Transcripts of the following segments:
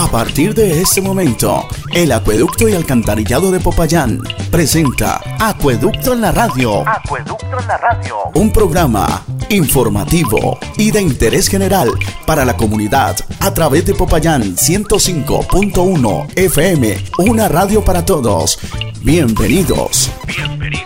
A partir de este momento, el Acueducto y Alcantarillado de Popayán presenta Acueducto en la Radio. Acueducto en la Radio. Un programa informativo y de interés general para la comunidad a través de Popayán 105.1 FM, una radio para todos. Bienvenidos.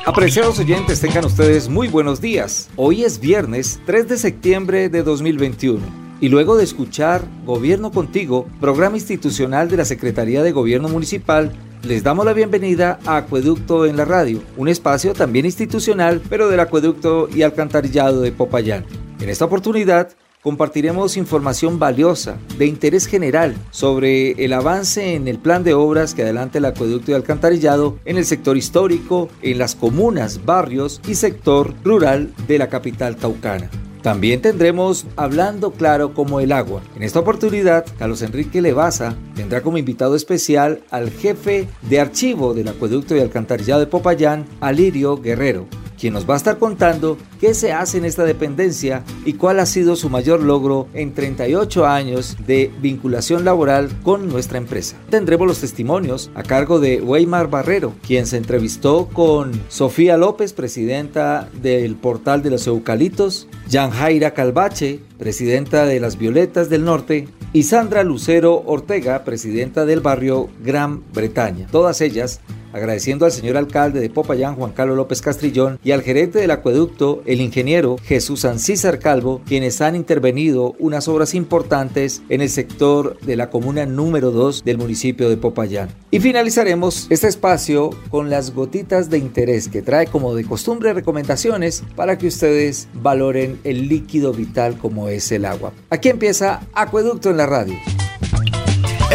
Apreciados oyentes, tengan ustedes muy buenos días. Hoy es viernes 3 de septiembre de 2021. Y luego de escuchar Gobierno Contigo, programa institucional de la Secretaría de Gobierno Municipal, les damos la bienvenida a Acueducto en la Radio, un espacio también institucional, pero del acueducto y alcantarillado de Popayán. En esta oportunidad, compartiremos información valiosa, de interés general, sobre el avance en el plan de obras que adelanta el acueducto y alcantarillado en el sector histórico, en las comunas, barrios y sector rural de la capital caucana. También tendremos Hablando Claro como el agua. En esta oportunidad, Carlos Enrique Levaza tendrá como invitado especial al jefe de archivo del acueducto y alcantarillado de Popayán, Alirio Guerrero quien nos va a estar contando qué se hace en esta dependencia y cuál ha sido su mayor logro en 38 años de vinculación laboral con nuestra empresa. Tendremos los testimonios a cargo de Weimar Barrero, quien se entrevistó con Sofía López, presidenta del portal de los eucalitos, Jaira Calvache, presidenta de las Violetas del Norte, y Sandra Lucero Ortega, presidenta del barrio Gran Bretaña. Todas ellas agradeciendo al señor alcalde de Popayán, Juan Carlos López Castrillón, y al gerente del acueducto, el ingeniero Jesús Ancísar Calvo, quienes han intervenido unas obras importantes en el sector de la comuna número 2 del municipio de Popayán. Y finalizaremos este espacio con las gotitas de interés que trae como de costumbre recomendaciones para que ustedes valoren el líquido vital como es el agua. Aquí empieza Acueducto en la radio.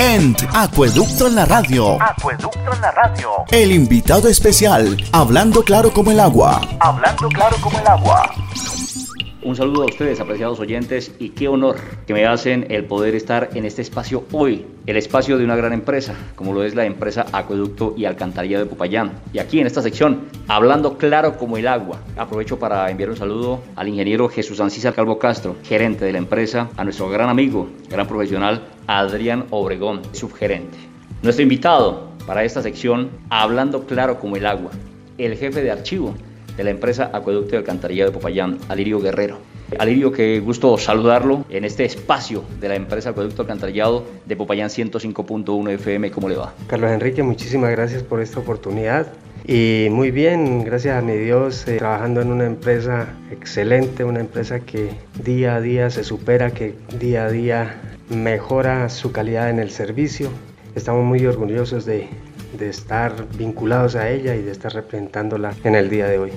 En Acueducto en la Radio. Acueducto en la Radio. El invitado especial, hablando claro como el agua. Hablando claro como el agua. Un saludo a ustedes, apreciados oyentes, y qué honor que me hacen el poder estar en este espacio hoy, el espacio de una gran empresa, como lo es la empresa Acueducto y Alcantarilla de Popayán. Y aquí en esta sección, hablando claro como el agua, aprovecho para enviar un saludo al ingeniero Jesús Ancisa Calvo Castro, gerente de la empresa, a nuestro gran amigo, gran profesional, Adrián Obregón, subgerente. Nuestro invitado para esta sección, hablando claro como el agua, el jefe de archivo de la empresa Acueducto y Alcantarillado de Popayán, Alirio Guerrero. Alirio, qué gusto saludarlo en este espacio de la empresa Acueducto Alcantarillado de Popayán 105.1 FM. ¿Cómo le va? Carlos Enrique, muchísimas gracias por esta oportunidad. Y muy bien, gracias a mi Dios, eh, trabajando en una empresa excelente, una empresa que día a día se supera, que día a día mejora su calidad en el servicio. Estamos muy orgullosos de, de estar vinculados a ella y de estar representándola en el día de hoy.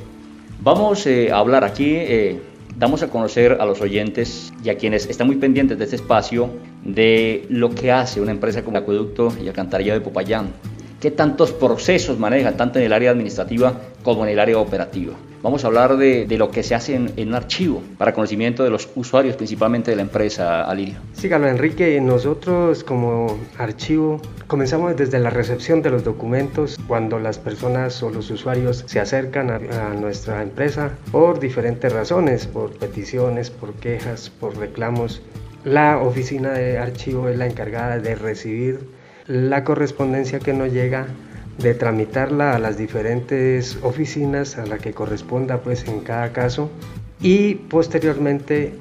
Vamos eh, a hablar aquí, eh, damos a conocer a los oyentes y a quienes están muy pendientes de este espacio de lo que hace una empresa como Acueducto y Alcantarilla de Popayán. ¿Qué tantos procesos manejan, tanto en el área administrativa como en el área operativa? Vamos a hablar de, de lo que se hace en, en, un archivo para conocimiento de los usuarios, principalmente de la empresa Alirio. Sí, Carlos Enrique, nosotros como archivo comenzamos desde la recepción de los documentos cuando las personas o los usuarios se acercan a, a nuestra empresa por diferentes razones, por peticiones, por quejas, por reclamos. La oficina de archivo es la encargada de recibir la correspondencia que nos llega de tramitarla a las diferentes oficinas a la que corresponda pues en cada caso y posteriormente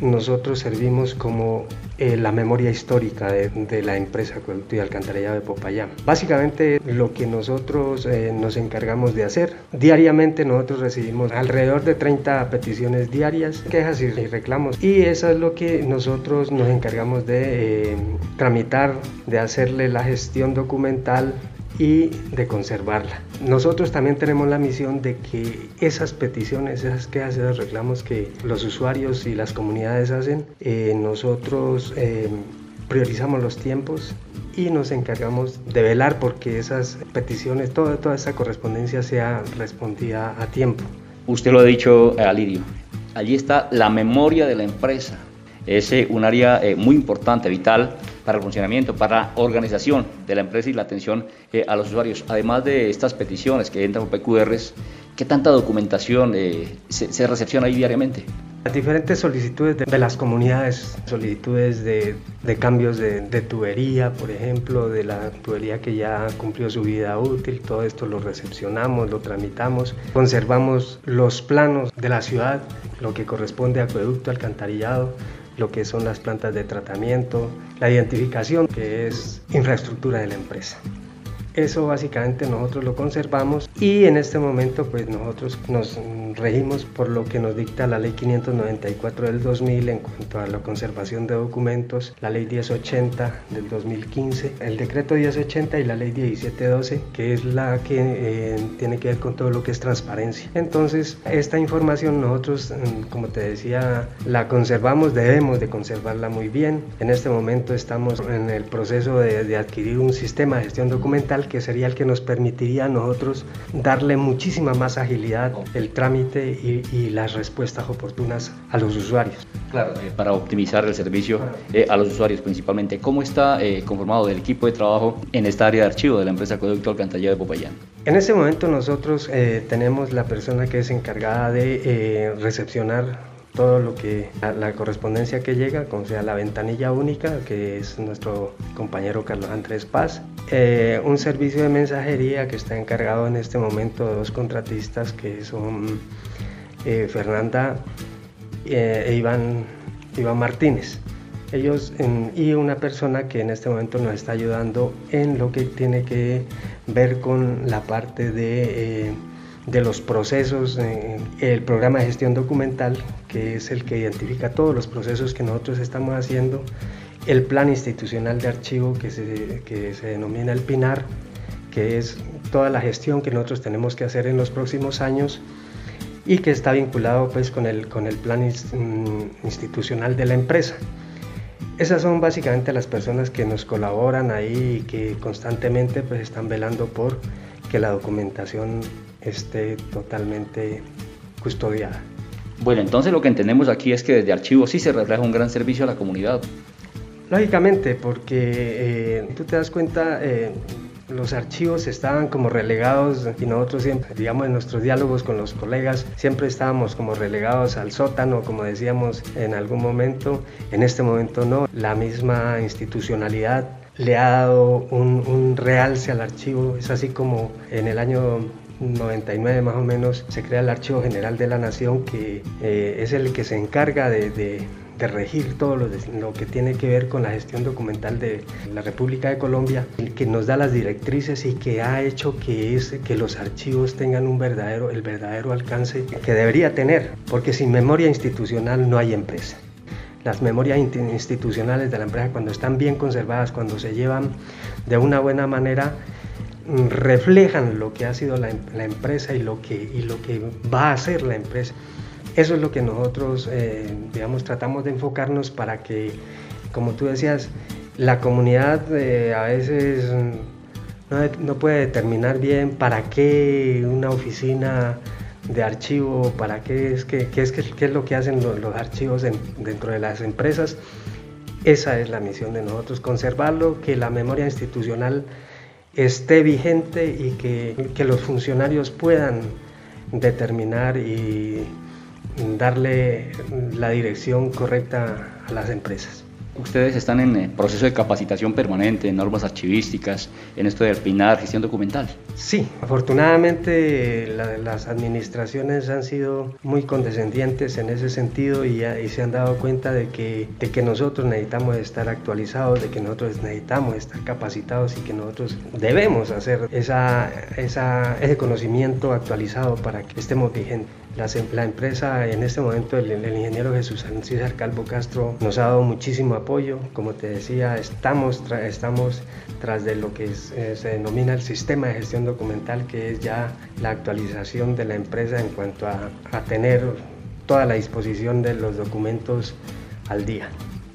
nosotros servimos como eh, la memoria histórica de, la empresa Acueducto y de Popayán. Básicamente lo que nosotros eh, nos encargamos de hacer. Diariamente nosotros recibimos alrededor de 30 peticiones diarias, quejas y reclamos y eso es lo que nosotros nos encargamos de eh, tramitar, de hacerle la gestión documental y de conservarla. Nosotros también tenemos la misión de que esas peticiones, esas quejas, esos reclamos que los usuarios y las comunidades hacen, eh, nosotros eh, priorizamos los tiempos y nos encargamos de velar porque esas peticiones, toda, toda esa correspondencia sea respondida a tiempo. Usted lo ha dicho, Alirio, allí está la memoria de la empresa. Es eh, un área eh, muy importante, vital para el funcionamiento, para la organización de la empresa y la atención eh, a los usuarios. Además de estas peticiones que entran por PQRs, ¿qué tanta documentación se, se recepciona ahí diariamente? Las diferentes solicitudes de, las comunidades, solicitudes de, cambios de, tubería, por ejemplo, de la tubería que ya cumplió su vida útil, todo esto lo recepcionamos, lo tramitamos, conservamos los planos de la ciudad, lo que corresponde a acueducto, alcantarillado, lo que son las plantas de tratamiento, la identificación que es infraestructura de la empresa. Eso básicamente nosotros lo conservamos y en este momento pues nosotros nos regimos por lo que nos dicta la ley 594 del 2000 en cuanto a la conservación de documentos, la ley 1080 del 2015, el decreto 1080 y la ley 1712 que es la que eh, tiene que ver con todo lo que es transparencia. Entonces esta información nosotros mm, como te decía la conservamos, debemos de conservarla muy bien. En este momento estamos en el proceso de, de adquirir un sistema de gestión documental que sería el que nos permitiría a nosotros darle muchísima más agilidad el trámite y, las respuestas oportunas a los usuarios. Claro, eh, para optimizar el servicio eh, a los usuarios principalmente. ¿Cómo está eh, conformado el equipo de trabajo en esta área de archivo de la empresa Acueducto Alcantarillado de Popayán? En ese momento nosotros tenemos la persona que es encargada de recepcionar todo lo que la, correspondencia que llega, como sea la ventanilla única, que es nuestro compañero Carlos Andrés Paz, eh, un servicio de mensajería que está encargado en este momento de dos contratistas que son eh, Fernanda eh, e Iván, Iván Martínez. Ellos y una persona que en este momento nos está ayudando en lo que tiene que ver con la parte de de los procesos, el programa de gestión documental, que es el que identifica todos los procesos que nosotros estamos haciendo, el plan institucional de archivo que se, que se denomina el PINAR, que es toda la gestión que nosotros tenemos que hacer en los próximos años y que está vinculado pues con el, con el plan mm, institucional de la empresa. Esas son básicamente las personas que nos colaboran ahí y que constantemente pues están velando por que la documentación esté totalmente custodiada. Bueno, entonces lo que entendemos aquí es que desde archivos sí se refleja un gran servicio a la comunidad. Lógicamente, porque eh, tú te das cuenta, eh, los archivos estaban como relegados y nosotros siempre, digamos, en nuestros diálogos con los colegas, siempre estábamos como relegados al sótano, como decíamos en algún momento. En este momento no. La misma institucionalidad le ha dado un, un realce al archivo. Es así como en el año 99 más o menos se crea el Archivo General de la Nación que eh, es el que se encarga de, regir todo lo, lo, que tiene que ver con la gestión documental de la República de Colombia, que nos da las directrices y que ha hecho que, es, que los archivos tengan un verdadero, el verdadero alcance que debería tener, porque sin memoria institucional no hay empresa. Las memorias institucionales de la empresa cuando están bien conservadas, cuando se llevan de una buena manera, reflejan lo que ha sido la, empresa y lo, que, y lo que va a ser la empresa. Eso es lo que nosotros, eh, digamos, tratamos de enfocarnos para que, como tú decías, la comunidad eh, a veces no, puede determinar bien para qué una oficina de archivo, para qué es, qué, es, qué es lo que hacen los, archivos dentro de las empresas. Esa es la misión de nosotros, conservarlo, que la memoria institucional esté vigente y que, que los funcionarios puedan determinar y darle la dirección correcta a las empresas. Ustedes están en eh, proceso de capacitación permanente, en normas archivísticas, en esto de PINAR, gestión documental. Sí, afortunadamente las administraciones han sido muy condescendientes en ese sentido y, se han dado cuenta de que, de que nosotros necesitamos estar actualizados, de que nosotros necesitamos estar capacitados y que nosotros debemos hacer esa, esa, ese conocimiento actualizado para que estemos vigentes. La, empresa, en este momento, el, ingeniero Jesús César Calvo Castro nos ha dado muchísimo apoyo. Como te decía, estamos, estamos tras de lo que eh, se denomina el sistema de gestión documental, que es ya la actualización de la empresa en cuanto a, a tener toda la disposición de los documentos al día.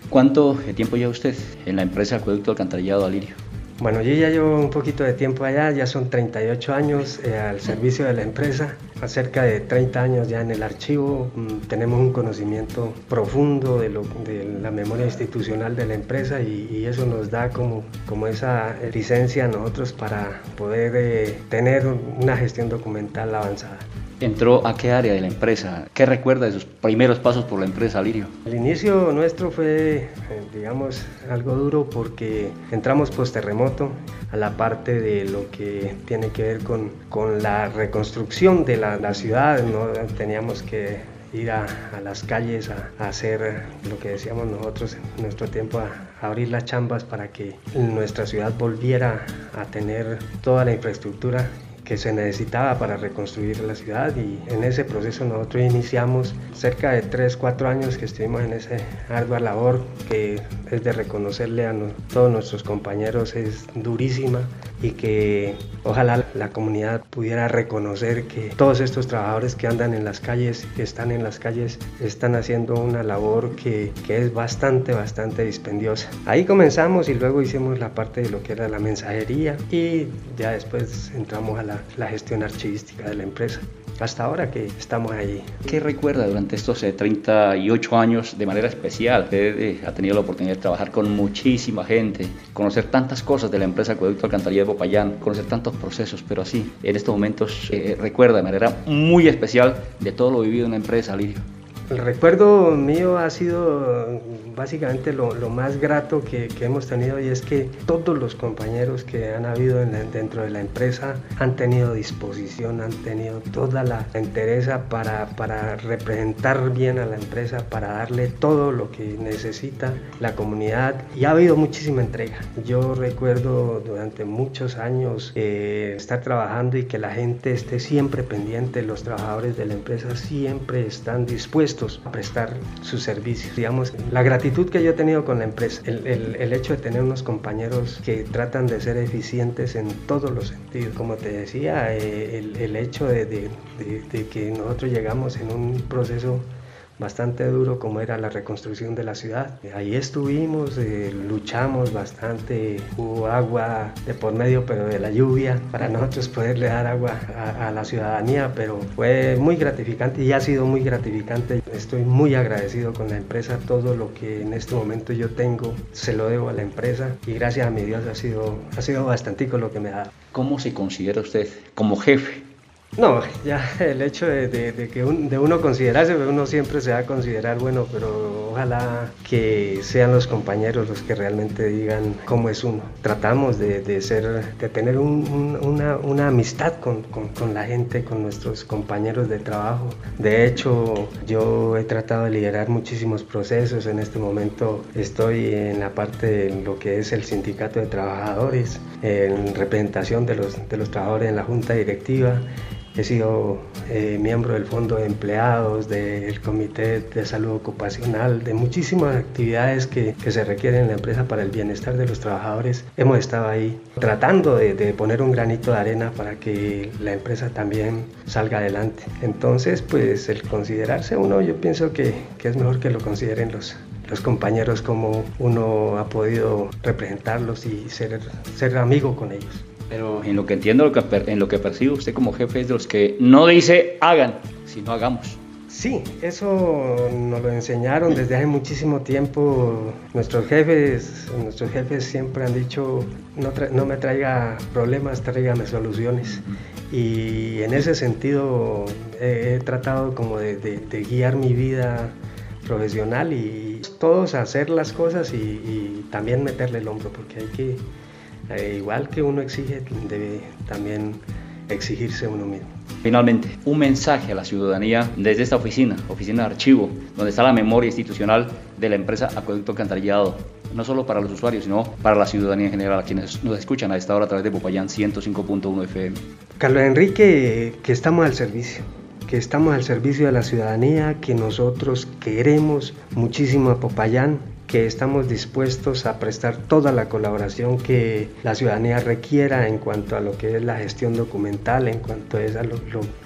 ¿Cuánto tiempo lleva usted en la empresa Acueducto Alcantarillado Alirio? Bueno, yo ya llevo un poquito de tiempo allá, ya son 38 años eh, al servicio de la empresa, cerca de 30 años ya en el archivo, mm, tenemos un conocimiento profundo de, lo, de la memoria institucional de la empresa y, eso nos da como, como esa licencia a nosotros para poder eh, tener una gestión documental avanzada entró a qué área de la empresa? ¿Qué recuerda de sus primeros pasos por la empresa, Lirio? El inicio nuestro fue, eh, digamos, algo duro porque entramos post terremoto a la parte de lo que tiene que ver con, con la reconstrucción de la, ciudad. ¿no? Teníamos que ir a, las calles a, hacer lo que decíamos nosotros en nuestro tiempo, a abrir las chambas para que nuestra ciudad volviera a tener toda la infraestructura que se necesitaba para reconstruir la ciudad y en ese proceso nosotros iniciamos cerca de 3, 4 años que estuvimos en esa ardua labor que es de reconocerle a todos nuestros compañeros es durísima y que ojalá la comunidad pudiera reconocer que todos estos trabajadores que andan en las calles, que están en las calles, están haciendo una labor que, que es bastante, bastante dispendiosa. Ahí comenzamos y luego hicimos la parte de lo que era la mensajería y ya después entramos a la, la gestión archivística de la empresa hasta ahora que estamos ahí. ¿Qué recuerda durante estos 38 eh, años de manera especial? Usted eh, ha tenido la oportunidad de trabajar con muchísima gente, conocer tantas cosas de la empresa Acueducto Alcantarilla de Popayán, conocer tantos procesos, pero así, en estos momentos eh, recuerda de manera muy especial de todo lo vivido en la empresa, Lirio. El recuerdo mío ha sido básicamente lo, más grato que, hemos tenido y es que todos los compañeros que han habido dentro de la empresa han tenido disposición, han tenido toda la interés para, para representar bien a la empresa, para darle todo lo que necesita la comunidad y ha habido muchísima entrega. Yo recuerdo durante muchos años eh, estar trabajando y que la gente esté siempre pendiente, los trabajadores de la empresa siempre están dispuestos a prestar sus servicios. Digamos, la gratitud que yo he tenido con la empresa, el, el, el hecho de tener unos compañeros que tratan de ser eficientes en todos los sentidos. Como te decía, eh, el, el, hecho de, de, de, de que nosotros llegamos en un proceso bastante duro como era la reconstrucción de la ciudad. Ahí estuvimos, eh, luchamos bastante, hubo agua de por medio, pero de la lluvia, para nosotros poderle dar agua a, a, la ciudadanía, pero fue muy gratificante y ha sido muy gratificante. Estoy muy agradecido con la empresa, todo lo que en este momento yo tengo se lo debo a la empresa y gracias a mi Dios ha sido, ha sido bastantico lo que me ha dado. ¿Cómo se considera usted como jefe no, ya el hecho de, que un, de uno considerarse, uno siempre se va a considerar bueno, pero ojalá que sean los compañeros los que realmente digan cómo es uno. Tratamos de, de ser, de tener un, un, una, una, amistad con, con, con, la gente, con nuestros compañeros de trabajo. De hecho, yo he tratado de liderar muchísimos procesos. En este momento estoy en la parte de lo que es el sindicato de trabajadores, en representación de los, de los trabajadores en la junta directiva He sido eh, miembro del Fondo de Empleados, del Comité de Salud Ocupacional, de muchísimas actividades que, que, se requieren en la empresa para el bienestar de los trabajadores. Hemos estado ahí tratando de, de, poner un granito de arena para que la empresa también salga adelante. Entonces, pues el considerarse uno, yo pienso que, que es mejor que lo consideren los, los compañeros como uno ha podido representarlos y ser, ser amigo con ellos. Pero en lo que entiendo, en lo que percibo, usted como jefe es de los que no dice hagan, sino hagamos. Sí, eso nos lo enseñaron desde hace muchísimo tiempo. Nuestros jefes, nuestros jefes siempre han dicho, no, no me traiga problemas, tráigame soluciones. Y en ese sentido he, he tratado como de, de, de, guiar mi vida profesional y todos hacer las cosas y, y también meterle el hombro, porque hay que eh, igual que uno exige, debe también exigirse uno mismo. Finalmente, un mensaje a la ciudadanía desde esta oficina, oficina de archivo, donde está la memoria institucional de la empresa Acueducto Cantarillado, no solo para los usuarios, sino para la ciudadanía en general, a quienes nos escuchan a esta hora a través de Popayán 105.1 FM. Carlos Enrique, que estamos al servicio, que estamos al servicio de la ciudadanía, que nosotros queremos muchísimo a Popayán, que estamos dispuestos a prestar toda la colaboración que la ciudadanía requiera en cuanto a lo que es la gestión documental, en cuanto a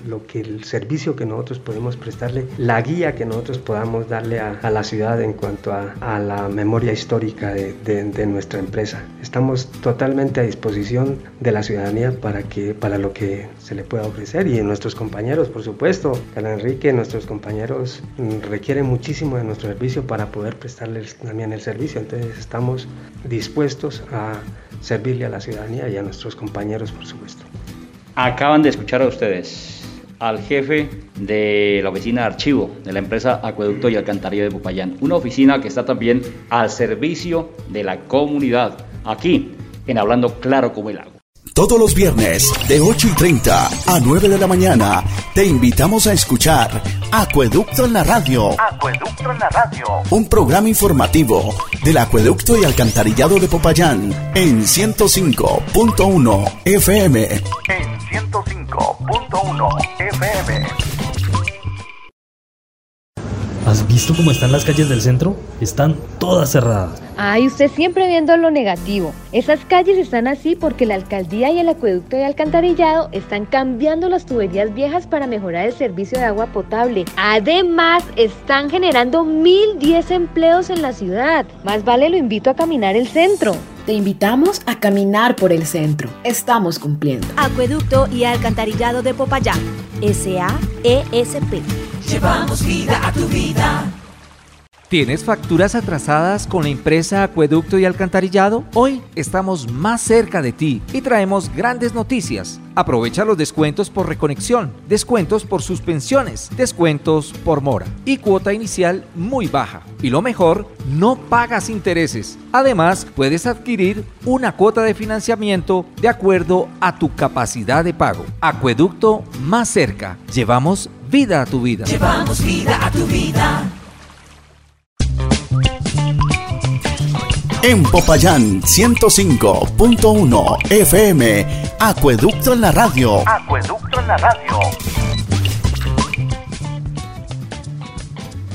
lo, que el servicio que nosotros podemos prestarle, la guía que nosotros podamos darle a, la ciudad en cuanto a, la memoria histórica de, de, nuestra empresa. Estamos totalmente a disposición de la ciudadanía para, que, para lo que se le pueda ofrecer y nuestros compañeros, por supuesto, Carlos Enrique, nuestros compañeros mm, requieren muchísimo de nuestro servicio para poder prestarles también el servicio. Entonces estamos dispuestos a servirle a la ciudadanía y a nuestros compañeros, por supuesto. Acaban de escuchar a ustedes al jefe de la oficina de archivo de la empresa Acueducto y Alcantarilla de Popayán, una oficina que está también al servicio de la comunidad, aquí en Hablando Claro como el Agua. Todos los viernes de 8 y 30 a 9 de la mañana te invitamos a escuchar Acueducto en la Radio. Acueducto en la Radio. Un programa informativo del Acueducto y Alcantarillado de Popayán en 105.1 FM. En 105.1 FM. Visto cómo están las calles del centro? Están todas cerradas. Ay, usted siempre viendo lo negativo. Esas calles están así porque la alcaldía y el acueducto de alcantarillado están cambiando las tuberías viejas para mejorar el servicio de agua potable. Además, están generando 1010 empleos en la ciudad. Más vale lo invito a caminar el centro. Te invitamos a caminar por el centro. Estamos cumpliendo. Acueducto y alcantarillado de Popayán. SAESP. Llevamos vida a tu vida. ¿Tienes facturas atrasadas con la empresa Acueducto y Alcantarillado? Hoy estamos más cerca de ti y traemos grandes noticias. Aprovecha los descuentos por reconexión, descuentos por suspensiones, descuentos por mora y cuota inicial muy baja. Y lo mejor, no pagas intereses. Además, puedes adquirir una cuota de financiamiento de acuerdo a tu capacidad de pago. Acueducto más cerca. Llevamos vida a tu vida. Llevamos vida a tu vida. En Popayán 105.1 FM, Acueducto en la Radio. Acueducto en la Radio.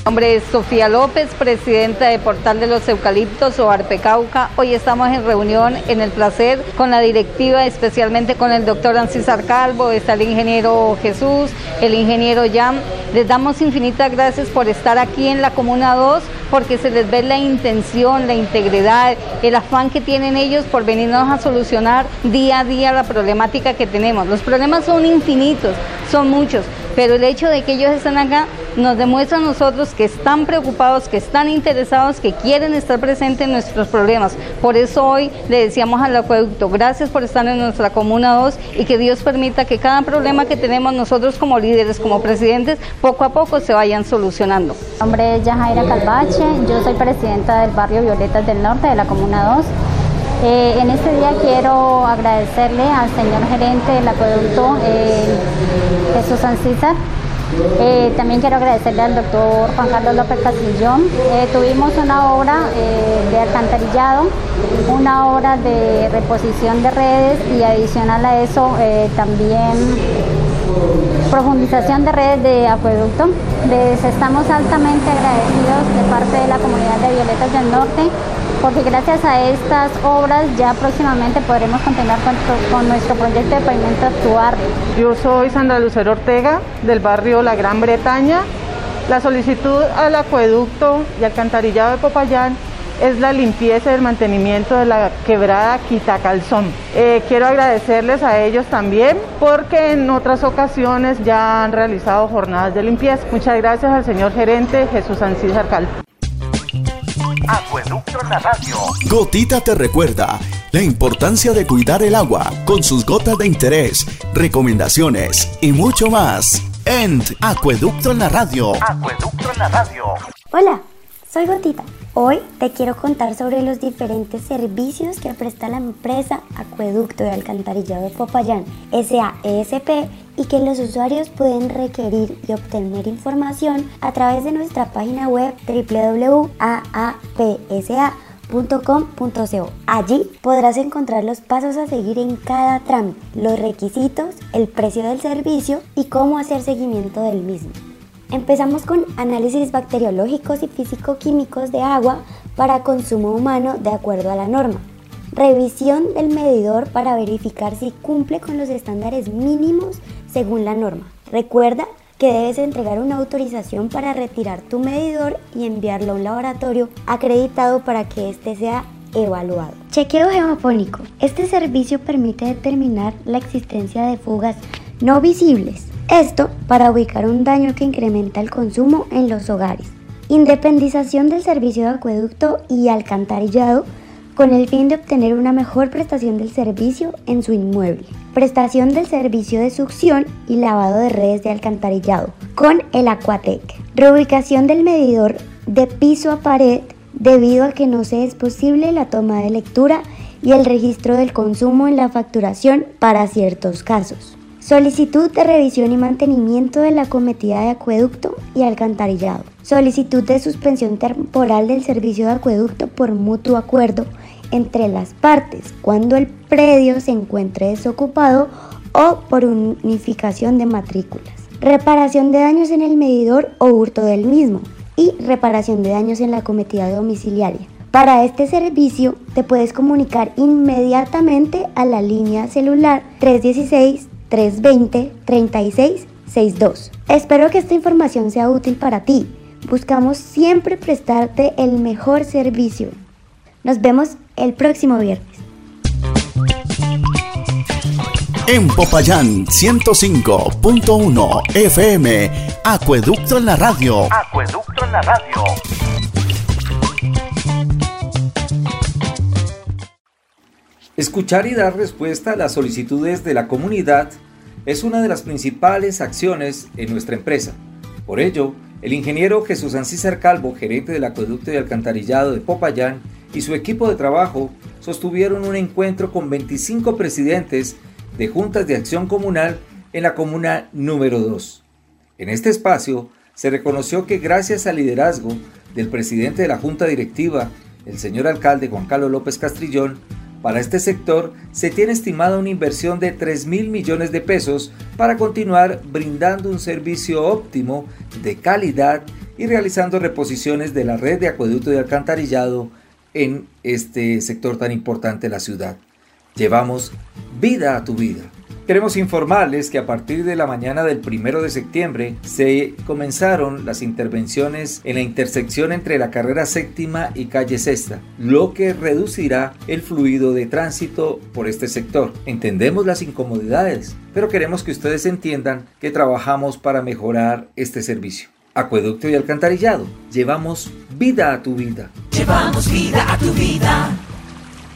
Nombre es Sofía López, presidenta de Portal de los Eucaliptos o Arpecauca. Hoy estamos en reunión en el placer con la directiva, especialmente con el doctor Ancisar Calvo, está el ingeniero Jesús, el ingeniero Jan. Les damos infinitas gracias por estar aquí en la Comuna 2 porque se les ve la intención, la integridad, el afán que tienen ellos por venirnos a solucionar día a día la problemática que tenemos. Los problemas son infinitos, son muchos, pero el hecho de que ellos estén acá nos demuestra a nosotros que están preocupados, que están interesados, que quieren estar presentes en nuestros problemas. Por eso hoy le decíamos al acueducto, gracias por estar en nuestra Comuna 2 y que Dios permita que cada problema que tenemos nosotros como líderes, como presidentes, poco a poco se vayan solucionando. Mi nombre es Yajaira Calvache, yo soy presidenta del barrio Violetas del Norte de la Comuna 2. Eh, en este día quiero agradecerle al señor gerente del acueducto, eh, Jesús Ancísar, eh, también quiero agradecerle al doctor Juan Carlos López Castillón. Eh, tuvimos una obra eh, de alcantarillado, una obra de reposición de redes y adicional a eso también profundización de redes de acueducto. Les estamos altamente agradecidos de parte de la comunidad de Violetas del Norte porque gracias a estas obras ya próximamente podremos continuar con, nuestro proyecto de pavimento actuar. Yo soy Sandra Lucero Ortega del barrio La Gran Bretaña. La solicitud al acueducto y alcantarillado de Popayán es la limpieza y el mantenimiento de la quebrada Quitacalzón. Eh, quiero agradecerles a ellos también porque en otras ocasiones ya han realizado jornadas de limpieza. Muchas gracias al señor gerente Jesús Ancís Arcal. Acueducto en la Radio. Gotita te recuerda la importancia de cuidar el agua con sus gotas de interés, recomendaciones y mucho más. En Acueducto en la Radio. Acueducto en la Radio. Hola, soy Gotita. Hoy te quiero contar sobre los diferentes servicios que presta la empresa Acueducto de Alcantarillado de Popayán, SAESP, y que los usuarios pueden requerir y obtener información a través de nuestra página web www.aapsa.com.co. Allí podrás encontrar los pasos a seguir en cada trámite, los requisitos, el precio del servicio y cómo hacer seguimiento del mismo. Empezamos con análisis bacteriológicos y físico-químicos de agua para consumo humano de acuerdo a la norma. Revisión del medidor para verificar si cumple con los estándares mínimos según la norma. Recuerda que debes entregar una autorización para retirar tu medidor y enviarlo a un laboratorio acreditado para que éste sea evaluado. Chequeo geofónico. Este servicio permite determinar la existencia de fugas no visibles. Esto para ubicar un daño que incrementa el consumo en los hogares. Independización del servicio de acueducto y alcantarillado con el fin de obtener una mejor prestación del servicio en su inmueble. Prestación del servicio de succión y lavado de redes de alcantarillado con el Aquatec. Reubicación del medidor de piso a pared debido a que no se es posible la toma de lectura y el registro del consumo en la facturación para ciertos casos. Solicitud de revisión y mantenimiento de la cometida de acueducto y alcantarillado. Solicitud de suspensión temporal del servicio de acueducto por mutuo acuerdo entre las partes cuando el predio se encuentre desocupado o por unificación de matrículas. Reparación de daños en el medidor o hurto del mismo y reparación de daños en la cometida domiciliaria. Para este servicio te puedes comunicar inmediatamente a la línea celular 316-320-3662. Espero que esta información sea útil para ti. Buscamos siempre prestarte el mejor servicio. Nos vemos el próximo viernes. En Popayán 105.1 FM, Acueducto en la radio. Acueducto en la radio. Escuchar y dar respuesta a las solicitudes de la comunidad es una de las principales acciones en nuestra empresa. Por ello, el ingeniero Jesús Ancísar Calvo, gerente del acueducto y alcantarillado de Popayán, y su equipo de trabajo sostuvieron un encuentro con 25 presidentes de juntas de acción comunal en la comuna número 2. En este espacio se reconoció que gracias al liderazgo del presidente de la junta directiva, el señor alcalde Juan Carlos López Castrillón, para este sector se tiene estimada una inversión de 3 mil millones de pesos para continuar brindando un servicio óptimo de calidad y realizando reposiciones de la red de acueducto y alcantarillado en este sector tan importante de la ciudad. Llevamos vida a tu vida. Queremos informarles que a partir de la mañana del primero de septiembre se comenzaron las intervenciones en la intersección entre la carrera séptima y calle sexta, lo que reducirá el fluido de tránsito por este sector. Entendemos las incomodidades, pero queremos que ustedes entiendan que trabajamos para mejorar este servicio. Acueducto y alcantarillado, llevamos vida a tu vida. Llevamos vida a tu vida.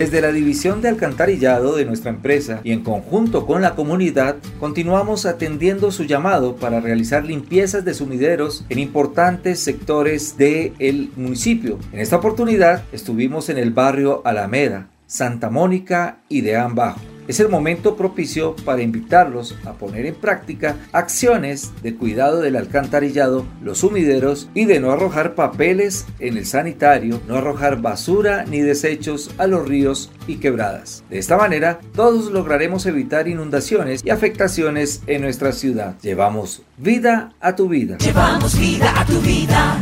Desde la división de alcantarillado de nuestra empresa y en conjunto con la comunidad, continuamos atendiendo su llamado para realizar limpiezas de sumideros en importantes sectores del municipio. En esta oportunidad estuvimos en el barrio Alameda, Santa Mónica y de Bajo es el momento propicio para invitarlos a poner en práctica acciones de cuidado del alcantarillado, los sumideros y de no arrojar papeles en el sanitario, no arrojar basura ni desechos a los ríos y quebradas. De esta manera, todos lograremos evitar inundaciones y afectaciones en nuestra ciudad. Llevamos vida a tu vida. Llevamos vida a tu vida.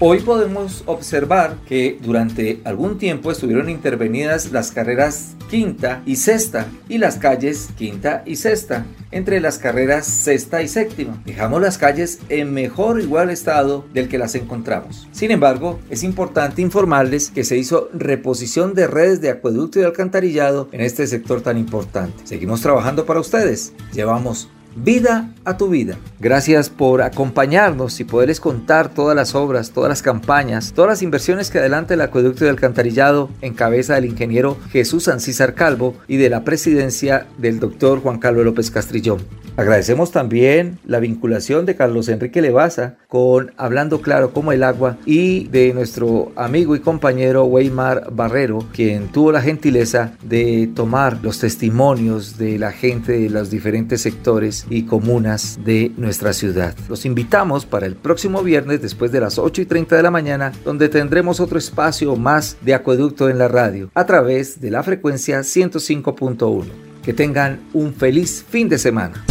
Hoy podemos observar que durante algún tiempo estuvieron intervenidas las carreras quinta y sexta y las calles quinta y sexta entre las carreras sexta y séptima. Dejamos las calles en mejor o igual estado del que las encontramos. Sin embargo, es importante informarles que se hizo reposición de redes de acueducto y alcantarillado en este sector tan importante. Seguimos trabajando para ustedes. Llevamos vida a tu vida. Gracias por acompañarnos y poderles contar todas las obras, todas las campañas, todas las inversiones que adelanta el acueducto de alcantarillado en cabeza del ingeniero Jesús Ancísar Calvo y de la presidencia del doctor Juan Carlos López Castrillón. Agradecemos también la vinculación de Carlos Enrique Levaza con Hablando Claro como el agua y de nuestro amigo y compañero Weimar Barrero, quien tuvo la gentileza de tomar los testimonios de la gente de los diferentes sectores y comunas de nuestra ciudad. Los invitamos para el próximo viernes después de las 8 y 30 de la mañana, donde tendremos otro espacio más de acueducto en la radio a través de la frecuencia 105.1. Que tengan un feliz fin de semana.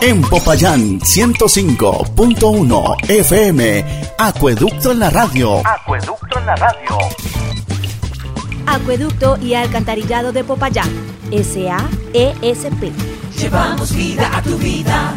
En Popayán 105.1 FM, Acueducto en la radio. Acueducto en la radio. Acueducto y Alcantarillado de Popayán, SAESP. Llevamos vida a tu vida.